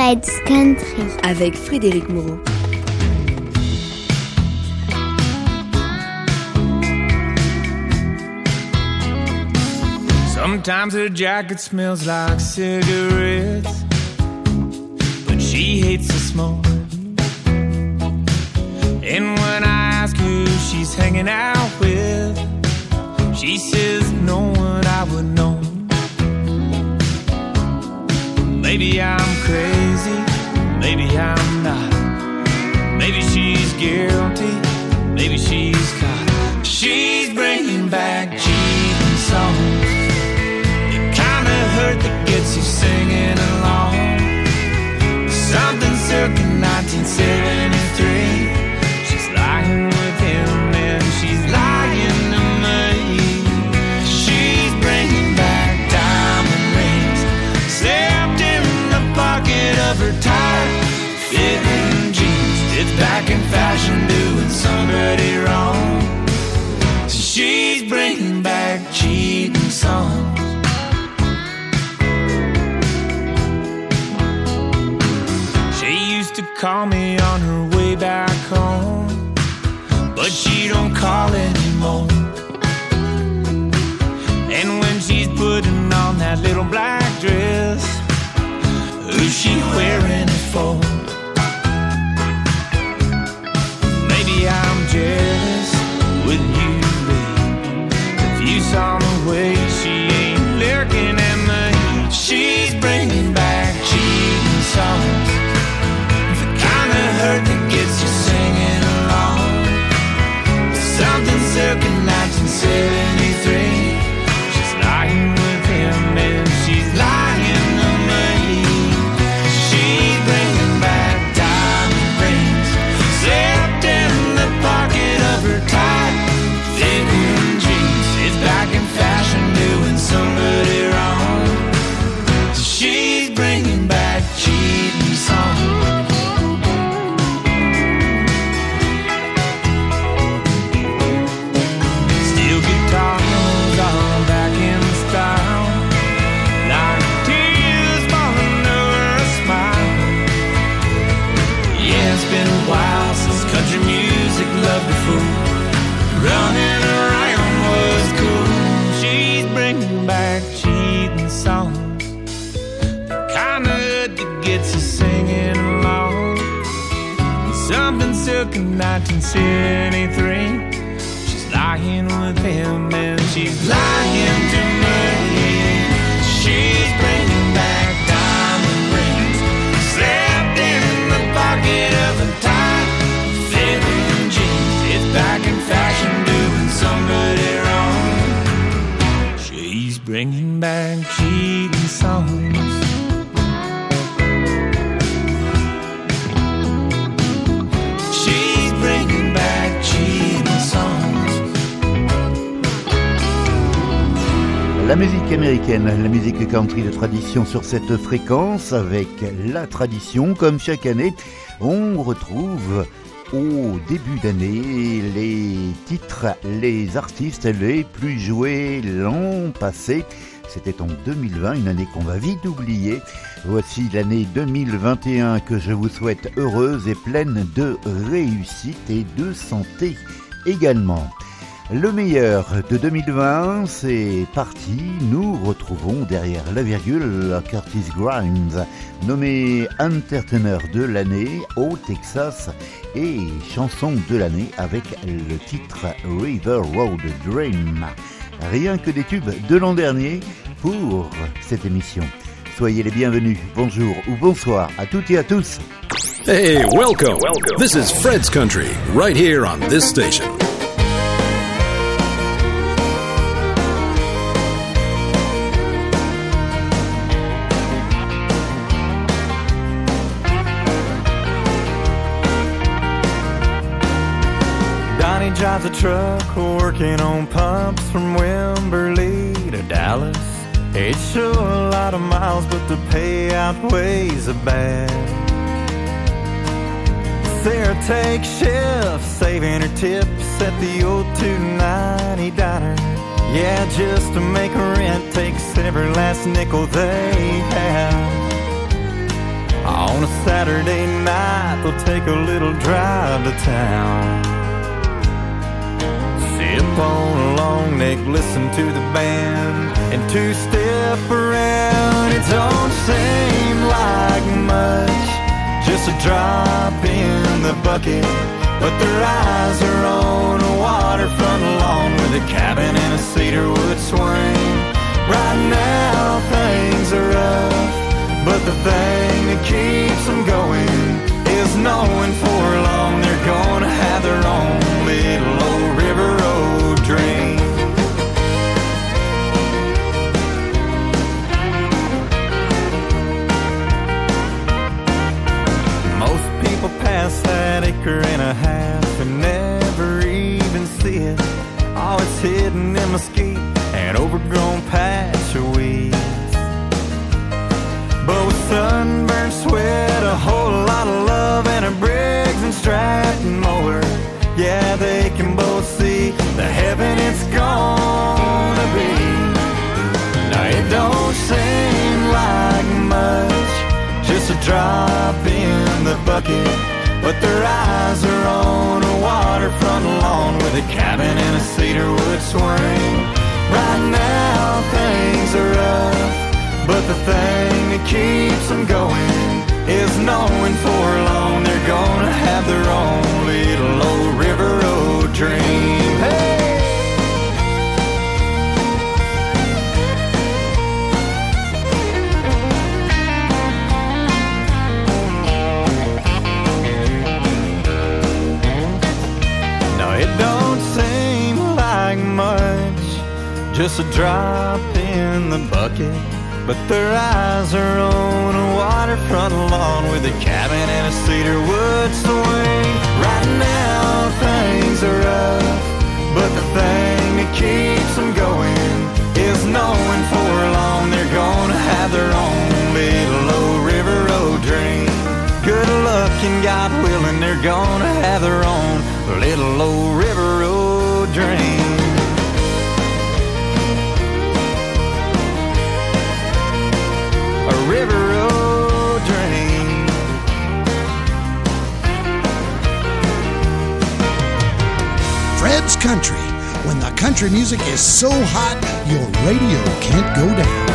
Fred's Country avec Frédéric Moreau. Sometimes her jacket smells like cigarettes, but she hates the smoke. And when I ask who she's hanging out with, she says no one I would know. Maybe I'm crazy, maybe I'm not. Maybe she's guilty, maybe she's caught. She's bringing back cheating songs. The kind of hurt that gets you singing along. Something circa 1973. Doing somebody wrong. She's bringing back cheating songs. She used to call me on her way back home, but she don't call anymore. And when she's putting on that little black dress, who's she wearing it for? I'm la musique country de tradition sur cette fréquence avec la tradition, comme chaque année, on retrouve au début d'année les titres, les artistes les plus joués l'an passé. C'était en 2020, une année qu'on va vite oublier. Voici l'année 2021 que je vous souhaite heureuse et pleine de réussite et de santé également. Le meilleur de 2020, c'est parti. Nous retrouvons derrière la virgule Curtis Grimes, nommé Entertainer de l'année au Texas et chanson de l'année avec le titre River Road Dream. Rien que des tubes de l'an dernier pour cette émission. Soyez les bienvenus, bonjour ou bonsoir à toutes et à tous. Hey, welcome. Welcome. This is Fred's Country, right here on this station. Drives a truck working on pumps from Wimberley to Dallas. It's sure a lot of miles, but the pay outweighs the bad. Sarah takes shifts, saving her tips at the old 290 diner. Yeah, just to make rent takes every last nickel they have. On a Saturday night, they'll take a little drive to town. Sip on a long neck, listen to the band, and two step around. It don't seem like much, just a drop in the bucket. But their eyes are on a waterfront lawn with a cabin and a cedarwood swing. Right now, things are rough. But the thing that keeps them going is knowing for hidden in mesquite and overgrown patch of weeds. But with sunburned sweat, a whole lot of love, and a Briggs and Stratton mower, yeah, they can both see the heaven it's gonna be. Now it don't seem like much, just a drop in the bucket. But their eyes are on a waterfront lawn with a cabin and a cedarwood swing. Right now things are rough. But the thing that keeps them going is knowing for long they're gonna have their own little old river road dream. Hey! Just a drop in the bucket. But their eyes are on a waterfront lawn with a cabin and a cedarwood swing. Right now, things are rough, but the thing that keeps them going is knowing for long they're gonna have their own little old river road dream. Good luck and God willing, they're gonna have their own little old Fred's Country. When the country music is so hot, your radio can't go down.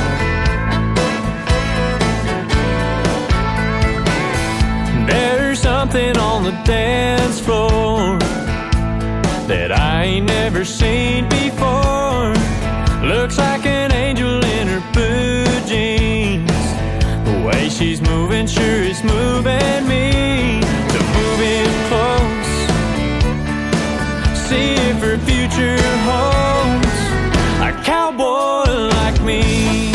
There's something on the dance floor that I ain't never seen before. Looks like an angel in her blue jeans. The way she's moving sure is moving me to move in close. Future holds a cowboy like me.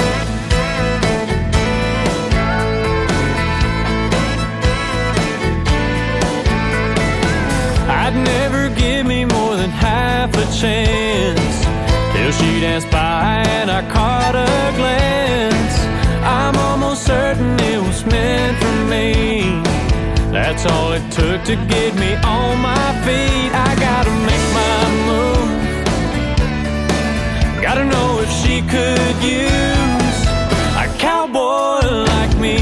I'd never give me more than half a chance till she danced by and I caught a glance. I'm almost certain it was meant for me. That's all it took to get me on my feet. I gotta make my move. Gotta know if she could use a cowboy like me.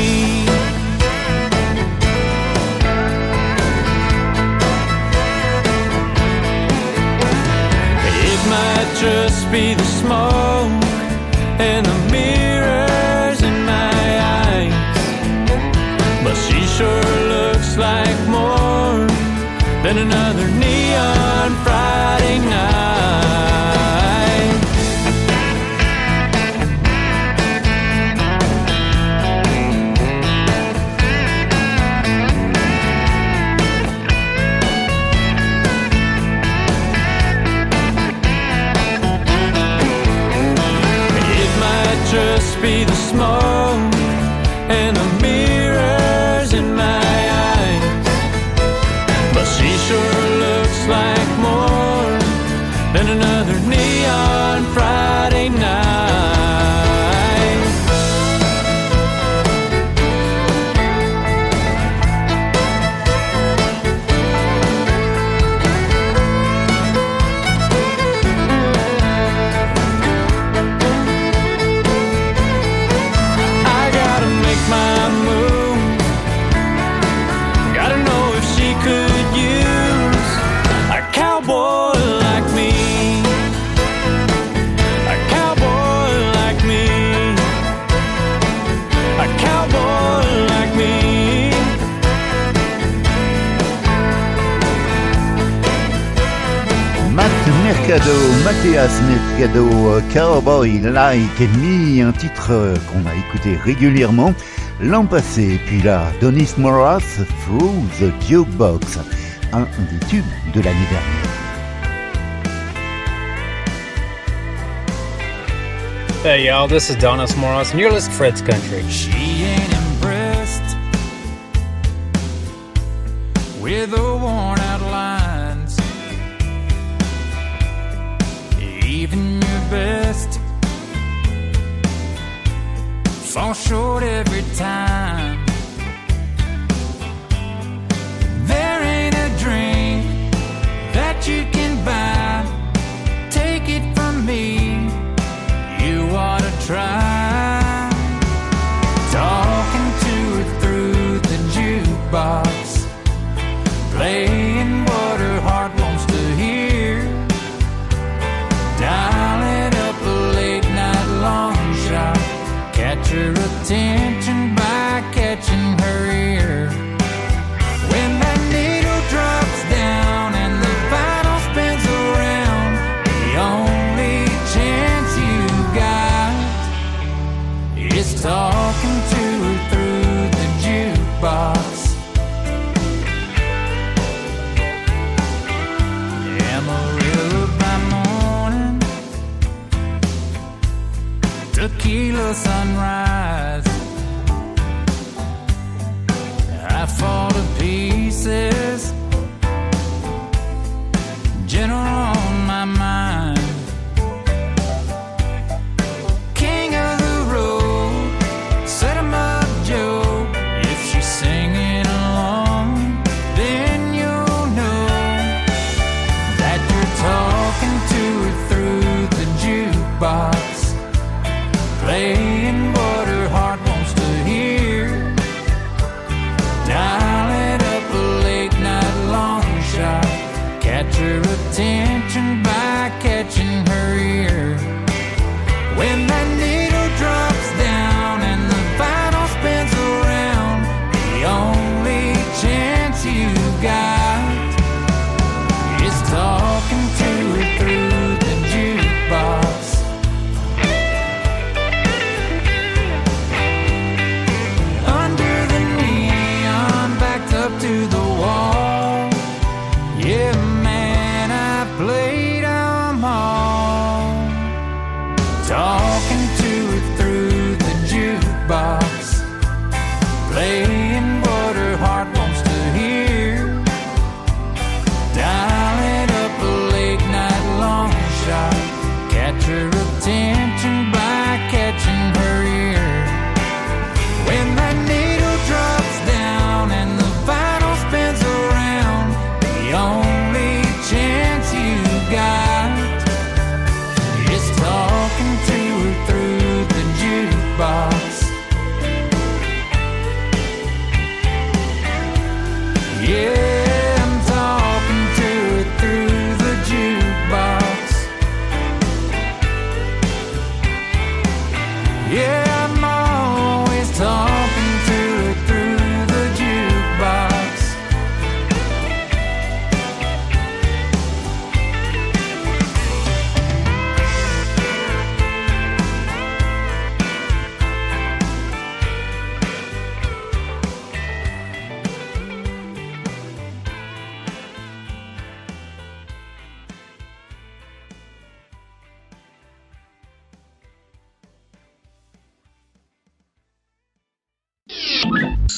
It might just be the smoke and the mirrors in my eyes. But she sure looks like more than another neon Mercado, Mathias Mercado, Cowboy Like Me, un titre qu'on a écouté régulièrement l'an passé. Puis là, Donis Moras, Through the Jukebox, un des tubes de l'année dernière. Hey y'all, this is Donis Moras, and you're listening to Fred's Country. She ain't impressed with the worn fall short every time.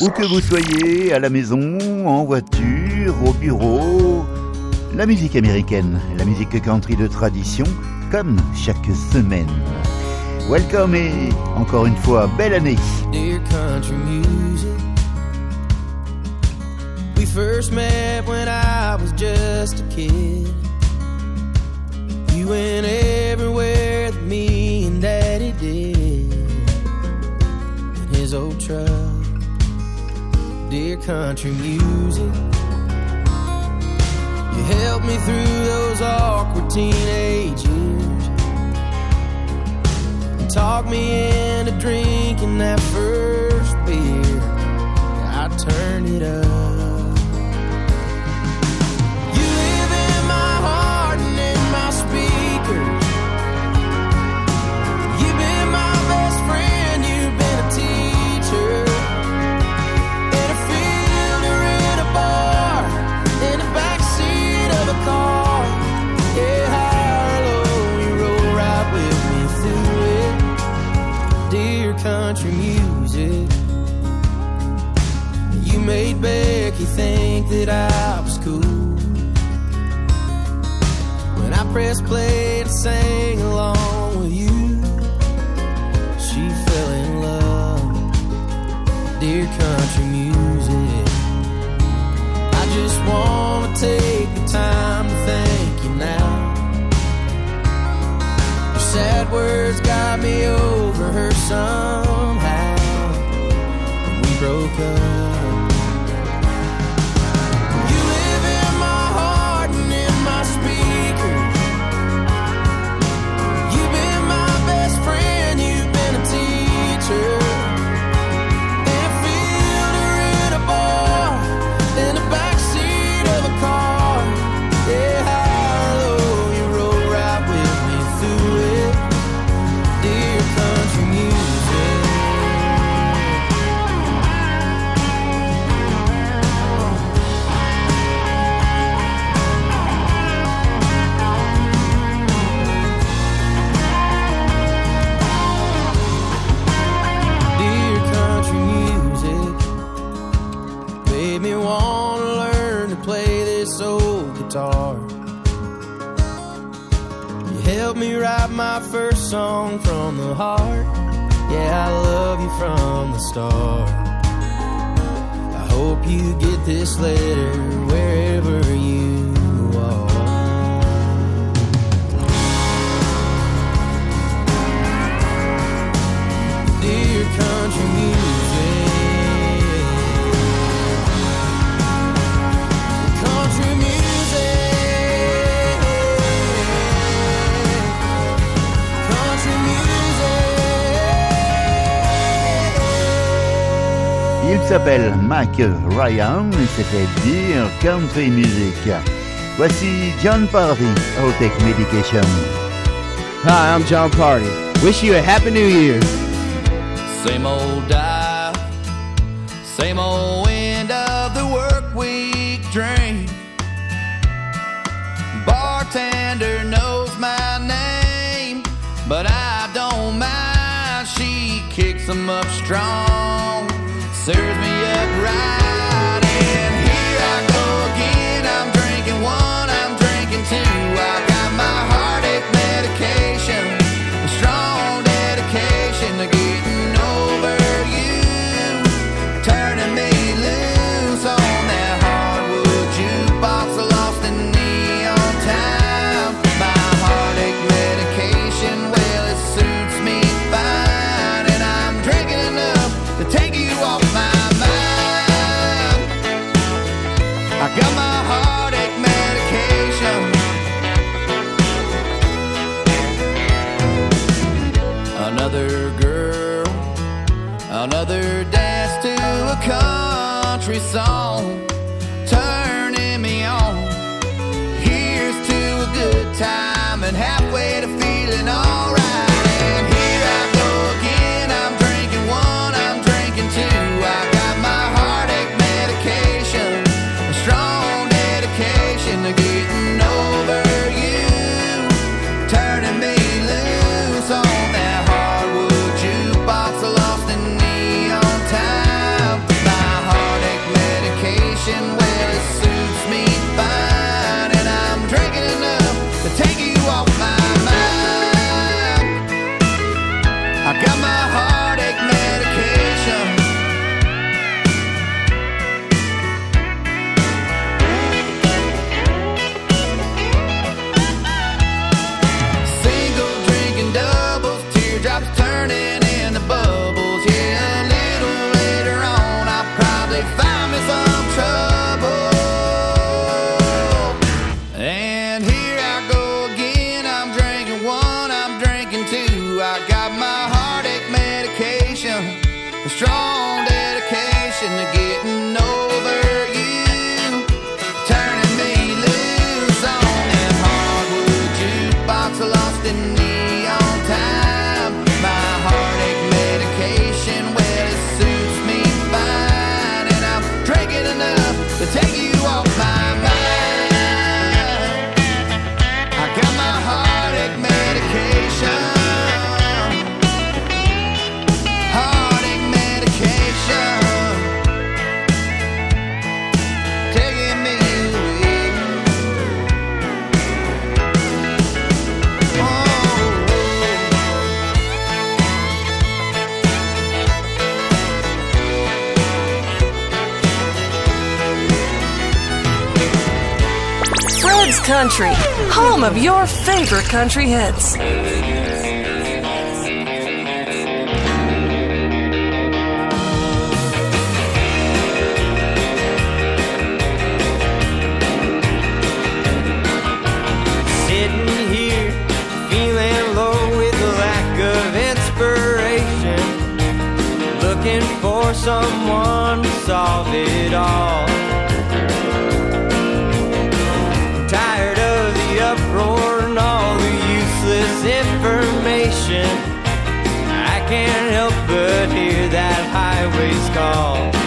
Où que vous soyez, à la maison, en voiture, au bureau, la musique américaine, la musique country de tradition, comme chaque semaine. Welcome et encore une fois, belle année. dear country music. We first met when I was just a kid. You went everywhere that me and Daddy did his old truck. Dear country music, you helped me through those awkward teenage years and talked me into drinking that first beer. I turned it up. that I was cool. When I pressed play to sang along with you, she fell in love. Dear country music, I just wanna take the time to thank you now. Your sad words got me over her somehow. We broke up. later, wherever you are. Dear country music, country music, country music. Il s'appelle Jack Ryan, c'est-à-dire country music. Voici Jon Pardi, I'll Take Medication. Hi, I'm Jon Pardi. Wish you a happy new year. Same old dial, same old end of the work week drink. Bartender knows my name, but I don't mind. She kicks them up strong. Country, home of your favorite country hits. Sitting here, feeling low with lack of inspiration, looking for someone to solve it all. Useless information. I can't help but hear that highway's call.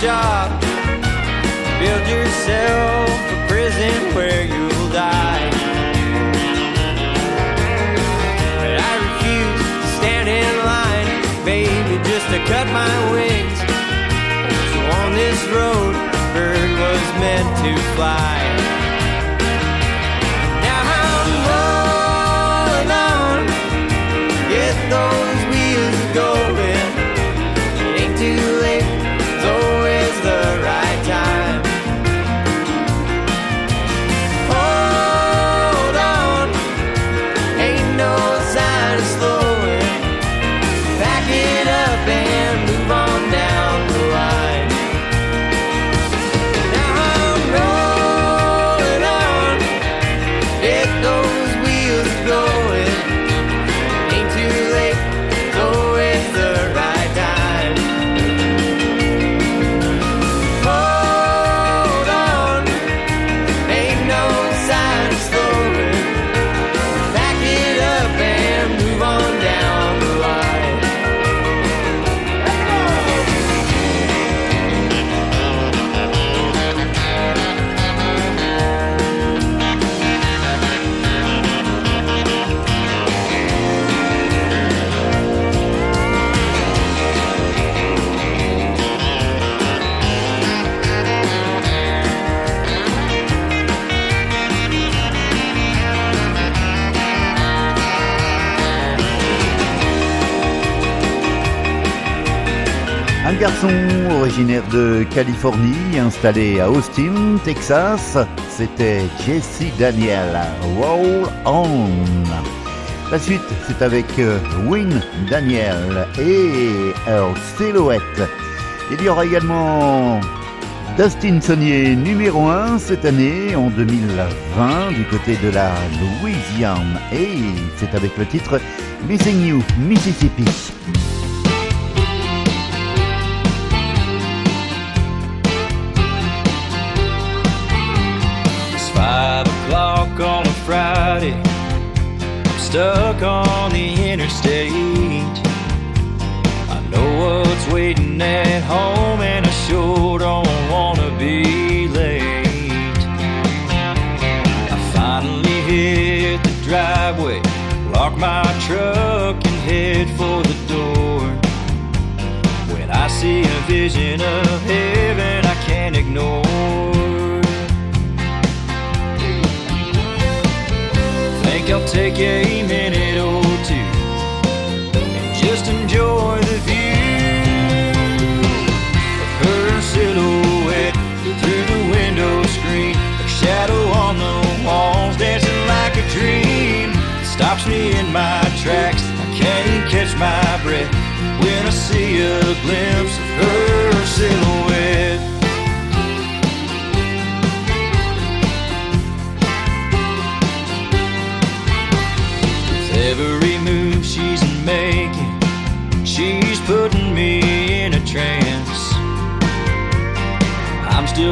Job. Build yourself a prison where you'll die. But I refuse to stand in line, baby, just to cut my wings. So on this road, the bird was meant to fly. Originaire de Californie, installé à Austin, Texas, c'était Jesse Daniel, Roll On. La suite, c'est avec euh, Win Daniel et Her Silhouette. Il y aura également Dustin Sonnier numéro 1 cette année, en 2020, du côté de la Louisiane. Et c'est avec le titre Missing You, Mississippi. Friday. I'm stuck on the interstate. I know what's waiting at home, and I sure don't wanna be late. I finally hit the driveway, lock my truck, and head for the door. When I see a vision of heaven, I can't ignore. Take a minute or two and just enjoy the view of her silhouette through the window screen, her shadow on the walls dancing like a dream. It stops me in my tracks, I can't catch my breath when I see a glimpse of her silhouette.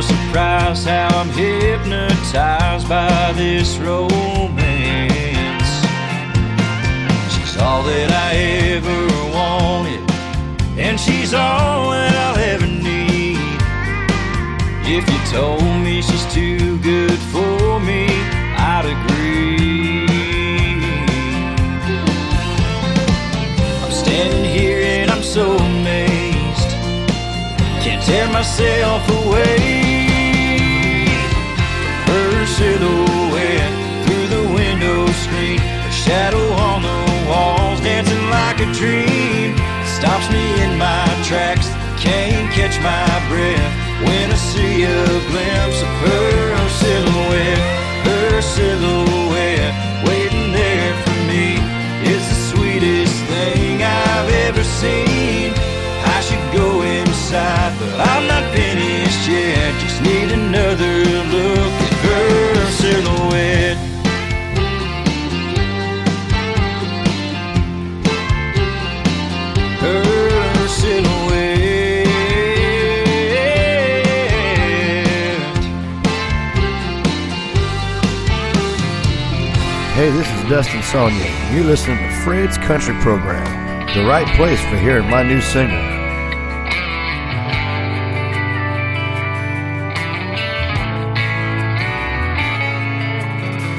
Still surprised how I'm hypnotized by this romance. She's all that I ever wanted, and she's all that I'll ever need. If you told me she's too good for me, I'd agree. I'm standing here and I'm so amazed, can't tear myself away. Silhouette through the window screen, her shadow on the walls, dancing like a dream, stops me in my tracks. Can't catch my breath when I see a glimpse of her silhouette. Dustin Sonnier. You're listening to Fred's Country Program, the right place for hearing my new single.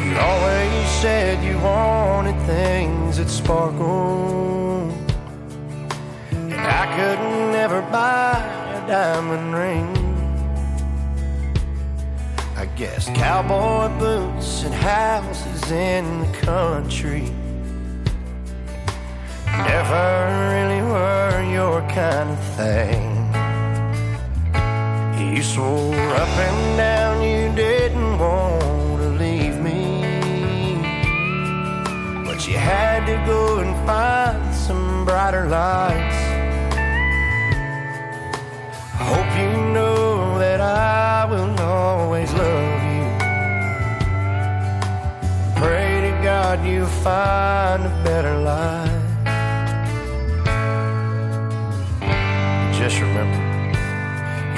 You always said you wanted things that sparkle. And I could never buy a diamond ring. I guess cowboy boots and houses in country never really were your kind of thing. You swore up and down you didn't want to leave me. But you had to go and find some brighter lights. I hope you know that I You'll find a better life. Just remember.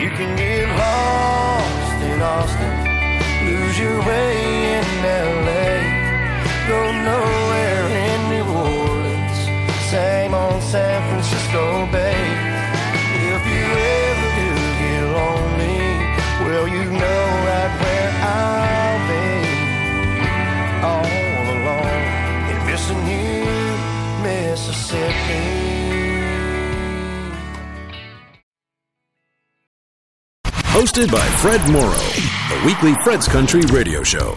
You can get lost in Austin, lose your way in LA, go nowhere in New Orleans, same on San Francisco Bay. Hosted by Fred Moreau, the weekly Fred's Country radio show.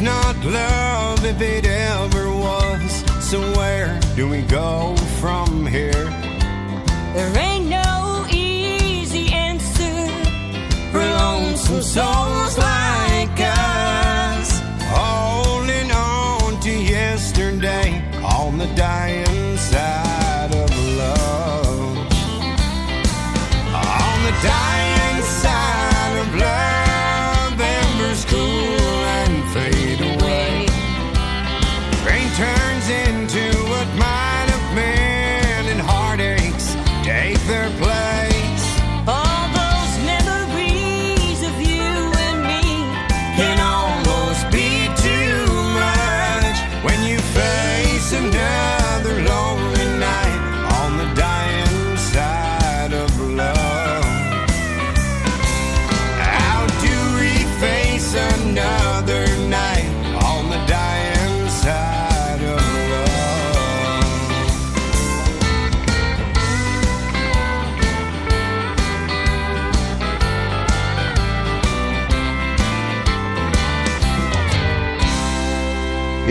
It's not love if it ever was. So where do we go from here? There ain't no easy answer for lonesome souls like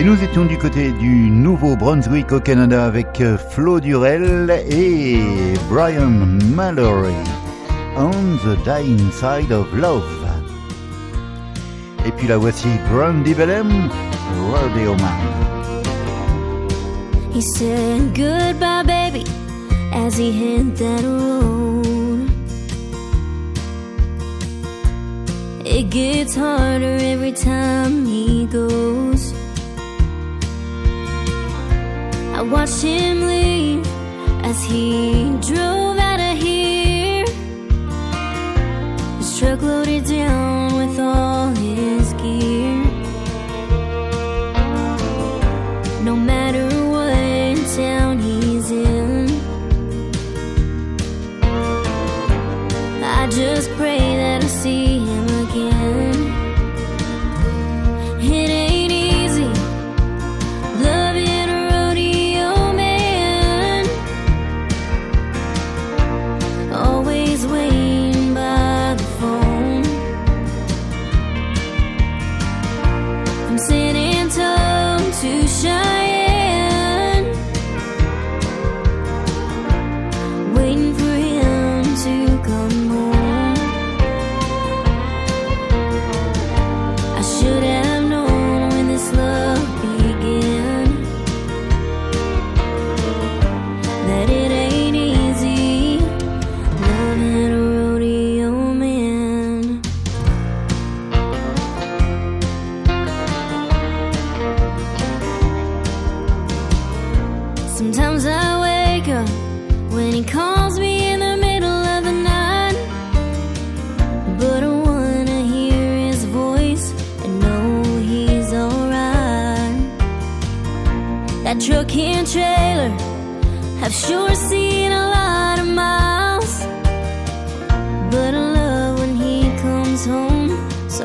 nous étions du côté du Nouveau-Brunswick au Canada avec euh, Flo Durel et Brian Mallory. On the Dying Side of Love. Et puis là voici Brandy Bellem, Rodeo Man. He said goodbye, baby, as he hit that road. It gets harder every time he goes. watched him leave as he drove.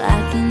来。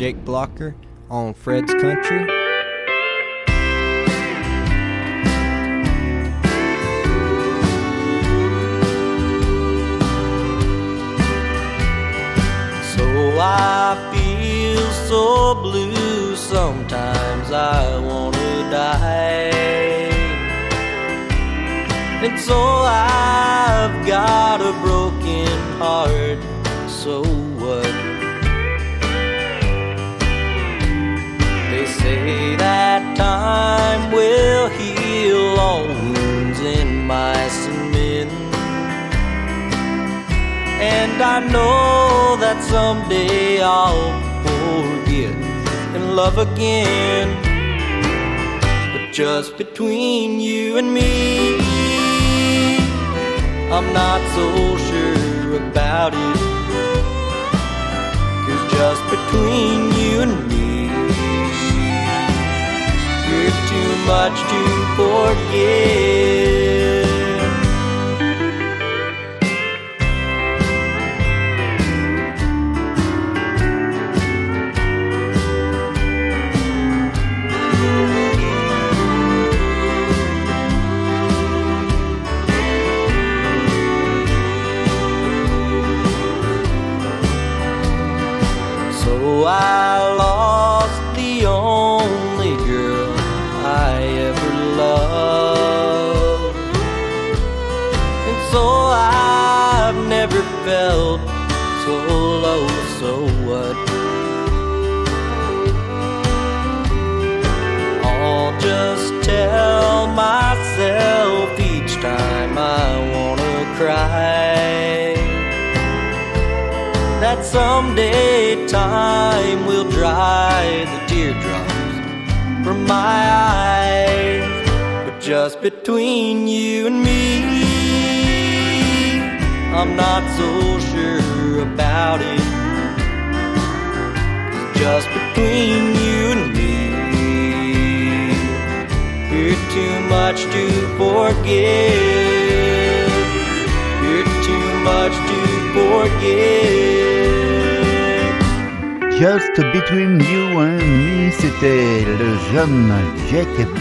Jake Bloker on Fred's Country. So I feel so blue sometimes I wanna die. And so I've got a broken heart, in my. And I know that someday I'll forget and love again. But just between you and me, I'm not so sure about it. Cause just between you and me, you're too much to forget.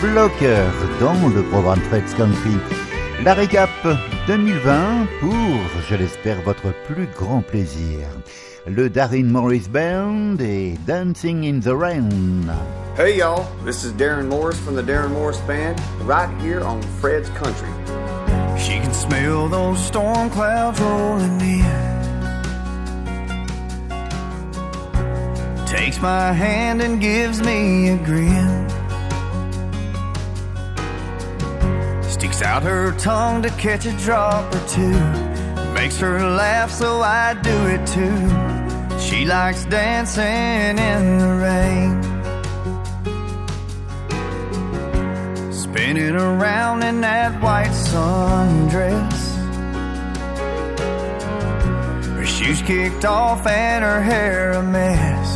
Jack Blocker dans le programme Fred's Country. La récap 2020 pour, je l'espère, votre plus grand plaisir. Le Darren Morris Band et Dancing in the Rain. Hey y'all, this is Darren Morris from the Darren Morris Band, right here on Fred's Country. She can smell those storm clouds rolling in. Takes my hand and gives me a grin. Sticks out her tongue to catch a drop or two. Makes her laugh, so I do it too. She likes dancing in the rain. Spinning around in that white sundress. Her shoes kicked off and her hair a mess.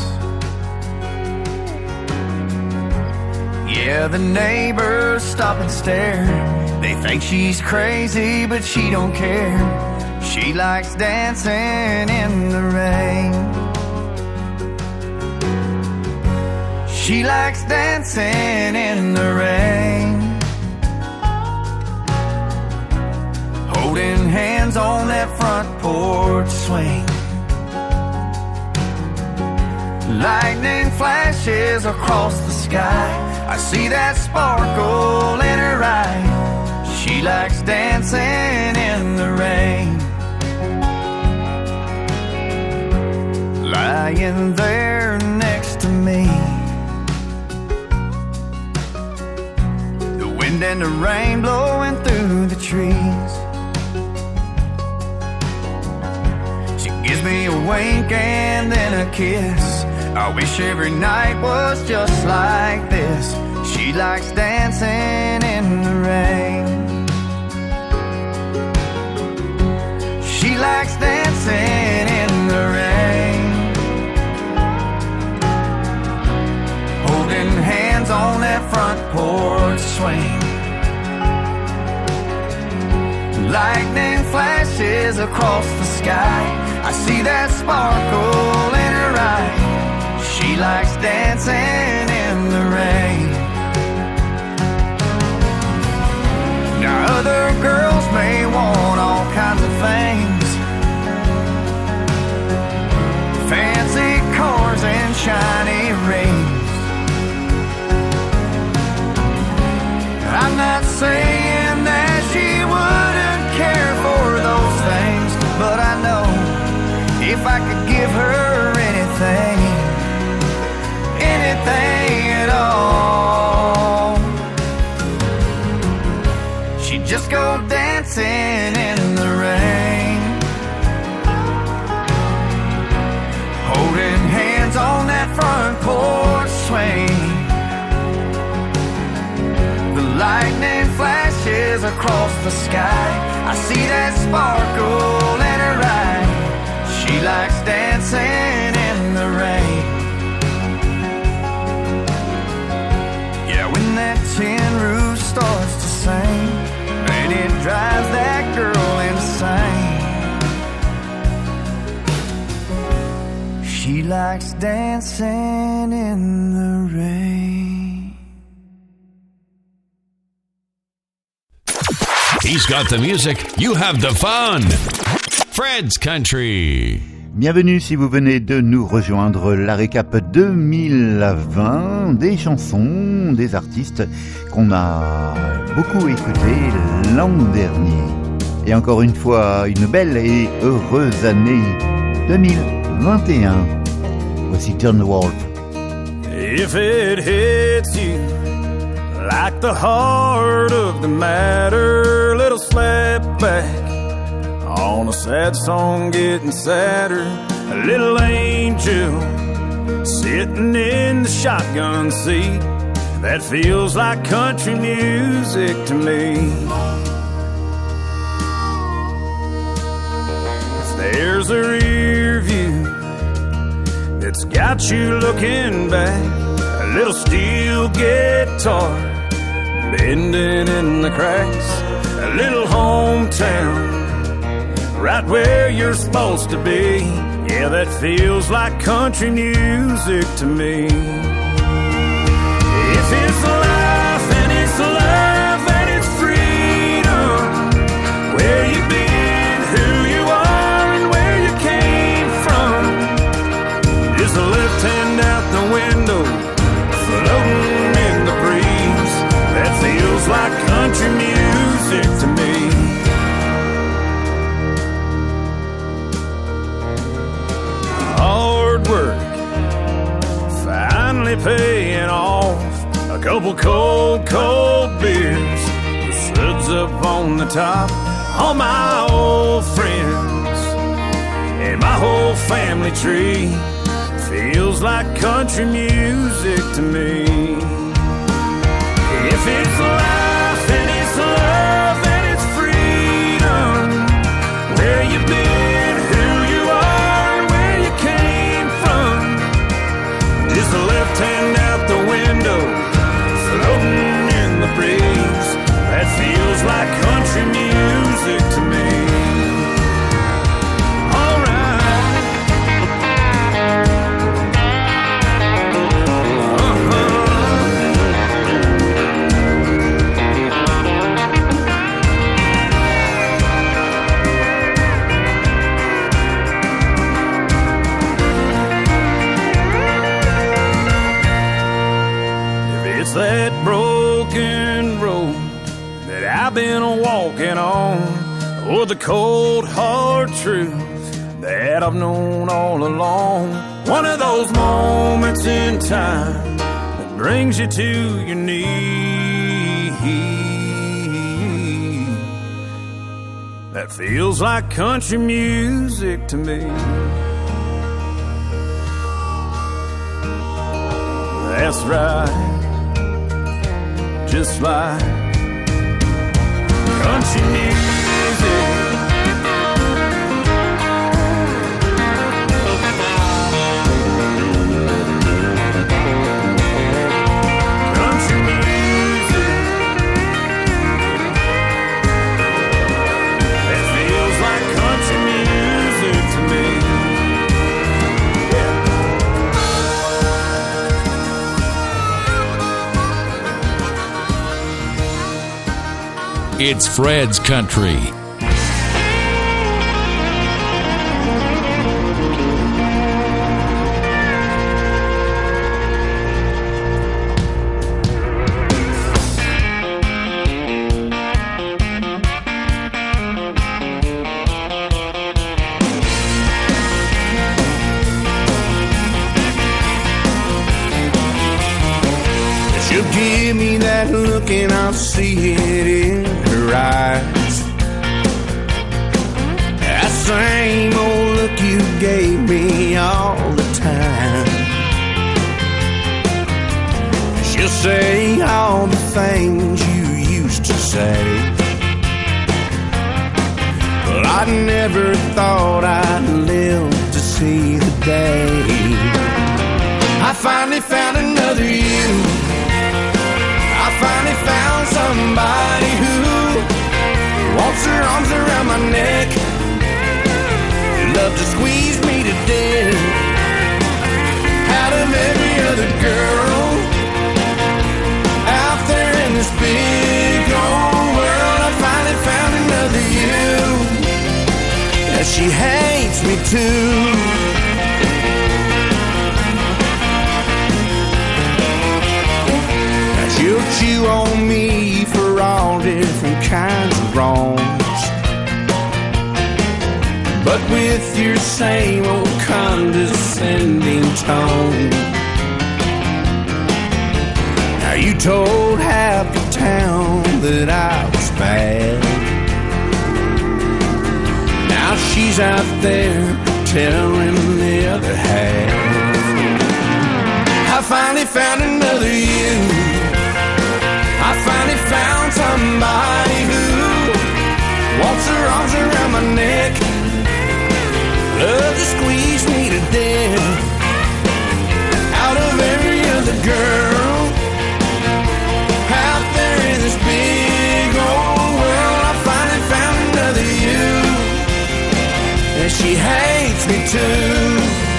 Yeah, the neighbors stop and stare. They think she's crazy, but she don't care. She likes dancing in the rain. She likes dancing in the rain. Holding hands on that front porch swing. Lightning flashes across the sky. I see that sparkle in her eye. She likes dancing in the rain. Lying there next to me. The wind and the rain blowing through the trees. She gives me a wink and then a kiss. I wish every night was just like this. She likes dancing in the rain. Likes dancing in the rain. Holding hands on that front porch swing. Lightning flashes across the sky. I see that sparkle in her eye. She likes dancing in the rain. Now, other girls may want all kinds shiny rings. I'm not saying that she wouldn't care for those things, but I know if I could give her anything, anything flashes across the sky. I see that sparkle in her eye. She likes dancing in the rain. Yeah, when that tin roof starts to sing, and it drives that girl insane. She likes dancing in the rain. He's got the music, you have the fun. Fred's Country. Bienvenue si vous venez de nous rejoindre, la récap 2020 des chansons, des artistes qu'on a beaucoup écoutés l'an dernier. Et encore une fois, une belle et heureuse année 2021. Voici Turn the Wolf. If it hits you like the heart of the matter, slap back on a sad song getting sadder. A little angel sitting in the shotgun seat. That feels like country music to me. If there's a rear view that's got you looking back, a little steel guitar bending in the cracks, a little hometown right where you're supposed to be. Yeah, that feels like country music to me. If it's life and it's love and it's freedom, where you been, who you are, and where you came from. Just a left hand out the window, floating in the breeze. That feels like country music paying off. A couple cold, cold beers, the suds up on the top. All my old friends and my whole family tree feels like country music to me. If it's life and it's love that I've known all along, one of those moments in time that brings you to your knees. That feels like country music to me. That's right. Just like country music. It's Fred's Country. Finally found another you. I finally found somebody who wants her arms around my neck. Love to squeeze me to death. Out of every other girl out there in this big old world, I finally found another you. And she hates me too.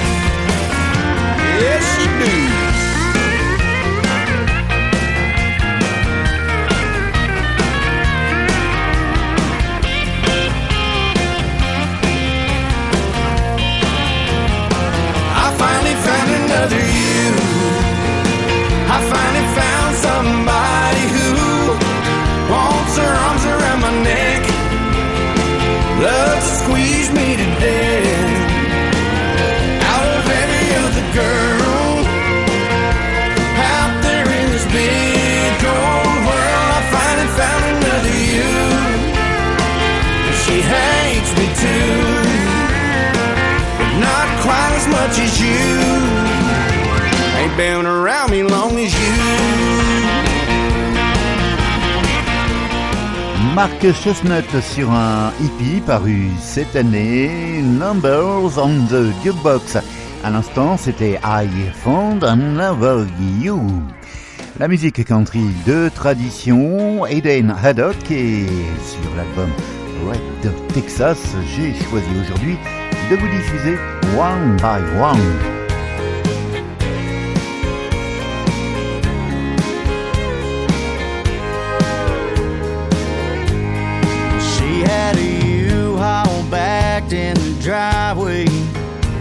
Much as Chestnut sur un hippie paru cette année, Numbers on the Jukebox. À l'instant, c'était I Found Another You. La musique country de tradition, Aiden Haddock et sur l'album Red Texas, j'ai choisi aujourd'hui de vous diffuser One by One. She had a U-Haul backed in the driveway.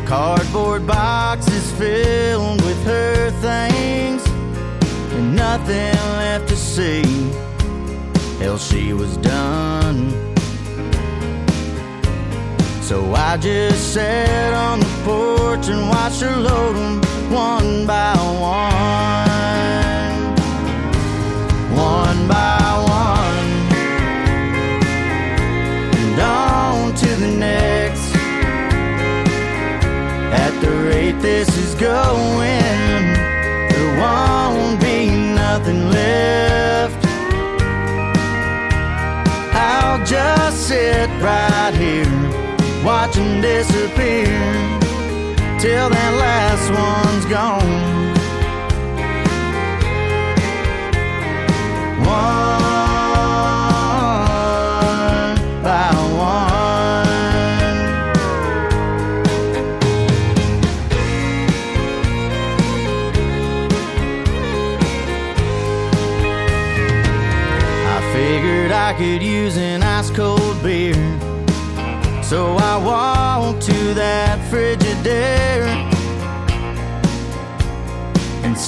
Cardboard boxes filled with her things. And nothing left to see. Hell, she was done. So I just sat on the porch and watched her load 'em one by one. One by one and on to the next. At the rate this is going, there won't be nothing left. I'll just sit right here, watch 'em disappear till that last one's gone.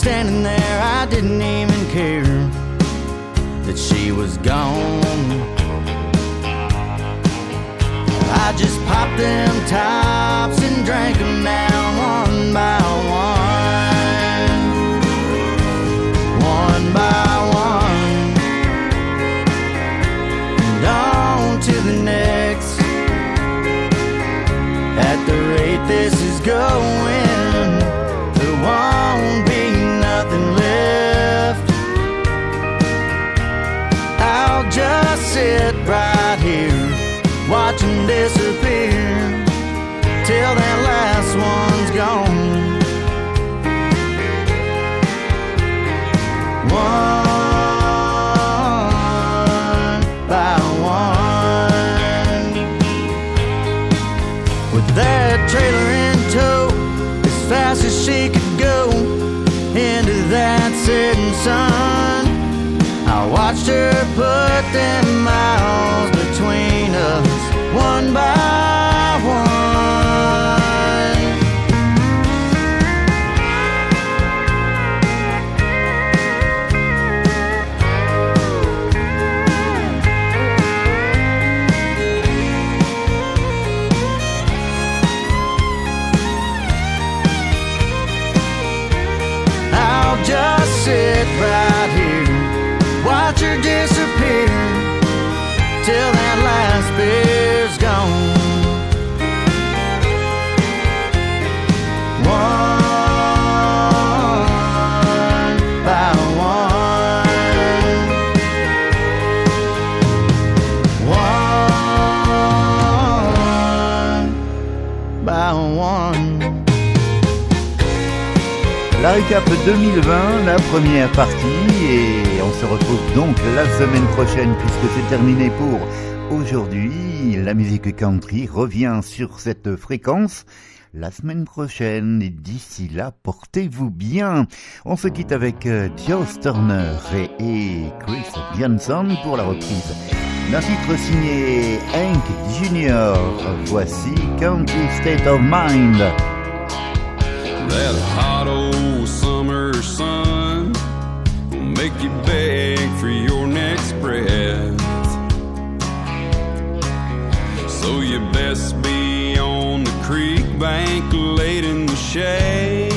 Standing there, I didn't even care that she was gone. I just popped them tops and drank them down one by one. One by one. And on to the next. At the rate this is going, Récap 2020, la première partie, et on se retrouve donc la semaine prochaine puisque c'est terminé pour aujourd'hui. La musique country revient sur cette fréquence la semaine prochaine et d'ici là, portez-vous bien. On se quitte avec euh, Joe Turner et, et Chris Johnson pour la reprise d'un titre signé Hank Jr. Voici Country State of Mind. That hot old summer sun will make you beg for your next breath. So you best be on the creek bank late in the shade.